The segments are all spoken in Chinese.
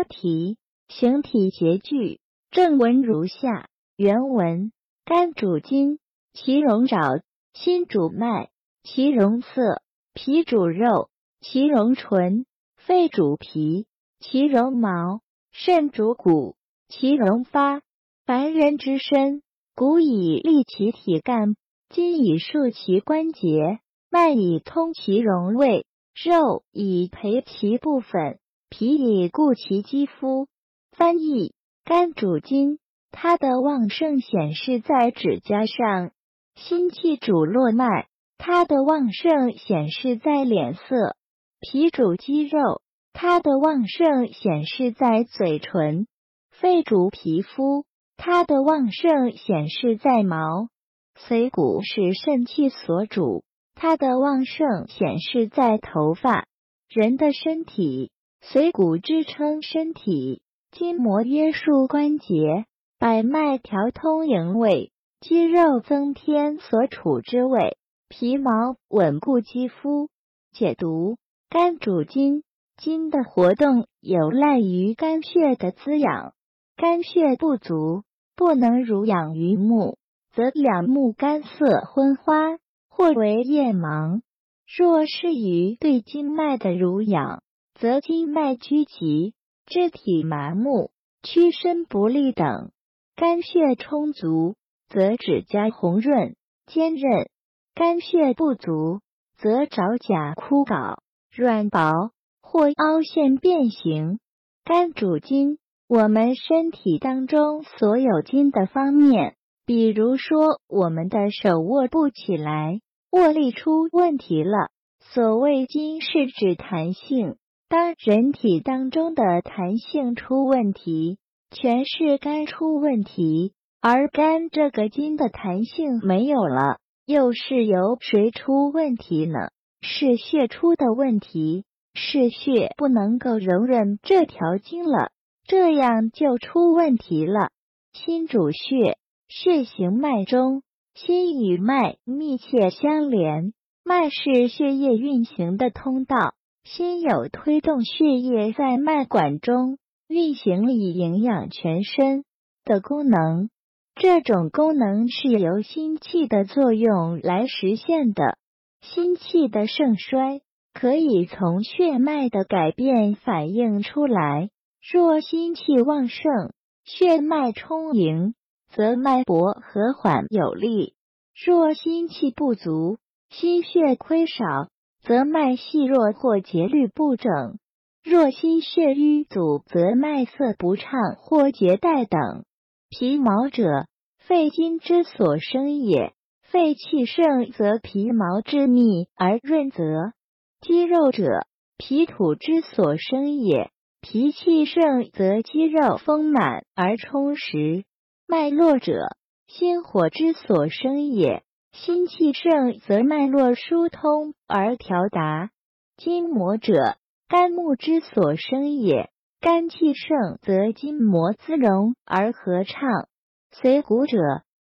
标题：形体拮据。正文如下：原文：肝主筋，其荣爪；心主脉，其荣色；脾主肉，其荣唇；肺主皮，其荣毛；肾主骨，其荣发。凡人之身，骨以立其体干，筋以束其关节，脉以通其荣卫，肉以培其部分，脾以固其肌肤。翻译：肝主筋，它的旺盛显示在指甲上；心气主络脉，它的旺盛显示在脸色；脾主肌肉，它的旺盛显示在嘴唇；肺主皮肤。它的旺盛显示在毛，髓骨是肾气所主，它的旺盛显示在头发。人的身体，髓骨支撑身体，筋膜约束关节，百脉调通营卫，肌肉增添所处之位，皮毛稳固肌肤。解读：肝主筋，筋的活动有赖于肝血的滋养，肝血不足。不能濡养于目，则两目干涩昏花，或为夜盲；若是于对经脉的濡养，则经脉拘急，肢体麻木，屈伸不利等。肝血充足，则指甲红润坚韧；肝血不足，则爪甲枯槁软薄，或凹陷变形。肝主筋。我们身体当中所有筋的方面，比如说我们的手握不起来，握力出问题了。所谓筋是指弹性，当人体当中的弹性出问题，全是肝出问题。而肝这个筋的弹性没有了，又是由谁出问题呢？是血出的问题，是血不能够容忍这条筋了。这样就出问题了。心主血，血行脉中，心与脉密切相连，脉是血液运行的通道，心有推动血液在脉管中运行以营养全身的功能。这种功能是由心气的作用来实现的。心气的盛衰可以从血脉的改变反映出来。若心气旺盛，血脉充盈，则脉搏和缓有力；若心气不足，心血亏少，则脉细弱或节律不整；若心血瘀阻，则脉色不畅或结带等。皮毛者，肺经之所生也。肺气盛，则皮毛之密而润泽；肌肉者，皮土之所生也。脾气盛则肌肉丰满而充实。脉络者，心火之所生也。心气盛则脉络疏通而调达。筋膜者，肝木之所生也。肝气盛则筋膜滋荣而和畅。髓骨者，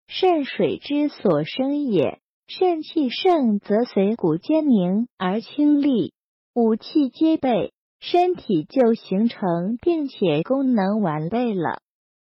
肾水之所生也。肾气盛则髓骨坚凝而清利。五气皆备。身体就形成并且功能完备了。